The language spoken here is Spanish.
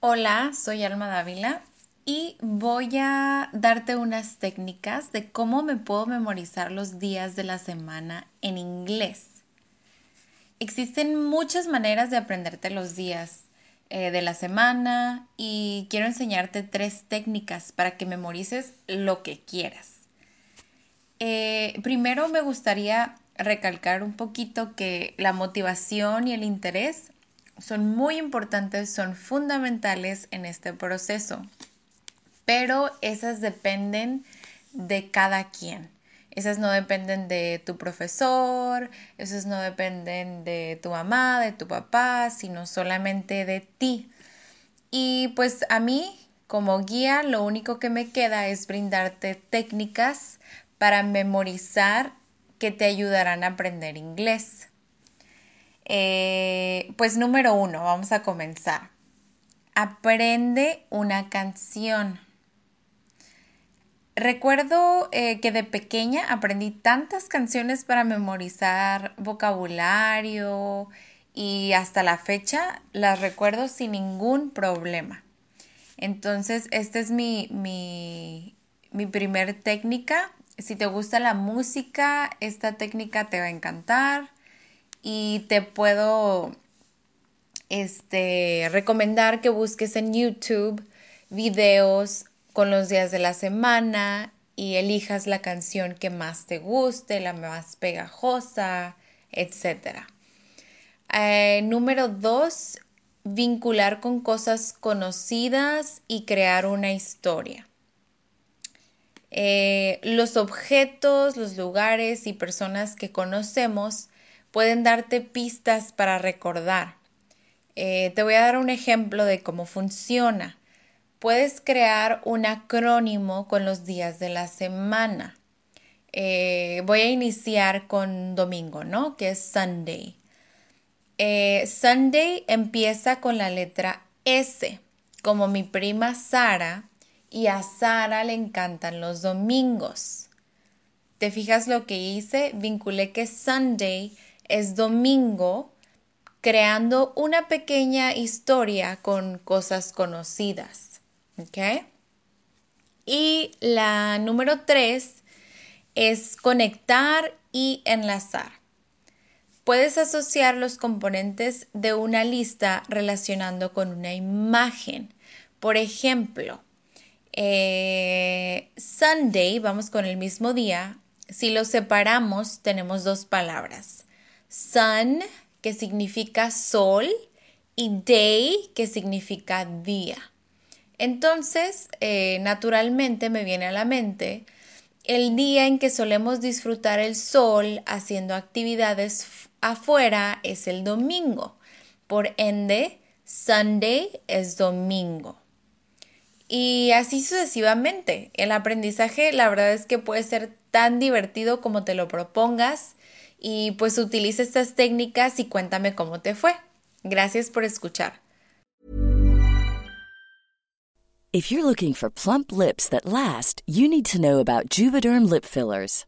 Hola, soy Alma Dávila y voy a darte unas técnicas de cómo me puedo memorizar los días de la semana en inglés. Existen muchas maneras de aprenderte los días eh, de la semana y quiero enseñarte tres técnicas para que memorices lo que quieras. Eh, primero me gustaría recalcar un poquito que la motivación y el interés son muy importantes, son fundamentales en este proceso, pero esas dependen de cada quien. Esas no dependen de tu profesor, esas no dependen de tu mamá, de tu papá, sino solamente de ti. Y pues a mí, como guía, lo único que me queda es brindarte técnicas para memorizar que te ayudarán a aprender inglés. Eh, pues número uno, vamos a comenzar. Aprende una canción. Recuerdo eh, que de pequeña aprendí tantas canciones para memorizar vocabulario y hasta la fecha las recuerdo sin ningún problema. Entonces, esta es mi, mi, mi primer técnica. Si te gusta la música, esta técnica te va a encantar y te puedo este, recomendar que busques en YouTube videos con los días de la semana y elijas la canción que más te guste, la más pegajosa, etc. Eh, número dos, vincular con cosas conocidas y crear una historia. Eh, los objetos, los lugares y personas que conocemos pueden darte pistas para recordar. Eh, te voy a dar un ejemplo de cómo funciona. Puedes crear un acrónimo con los días de la semana. Eh, voy a iniciar con domingo, ¿no? Que es Sunday. Eh, Sunday empieza con la letra S, como mi prima Sara, y a Sara le encantan los domingos. ¿Te fijas lo que hice? Vinculé que Sunday es domingo creando una pequeña historia con cosas conocidas. ¿Ok? Y la número tres es conectar y enlazar. Puedes asociar los componentes de una lista relacionando con una imagen. Por ejemplo, eh, Sunday, vamos con el mismo día. Si lo separamos, tenemos dos palabras sun, que significa sol, y day, que significa día. Entonces, eh, naturalmente me viene a la mente el día en que solemos disfrutar el sol haciendo actividades afuera es el domingo. Por ende, Sunday es domingo. Y así sucesivamente. El aprendizaje, la verdad es que puede ser tan divertido como te lo propongas y pues utiliza estas técnicas y cuéntame cómo te fue. Gracias por escuchar. If you're looking for plump lips that last, you need to know about Juvederm lip fillers.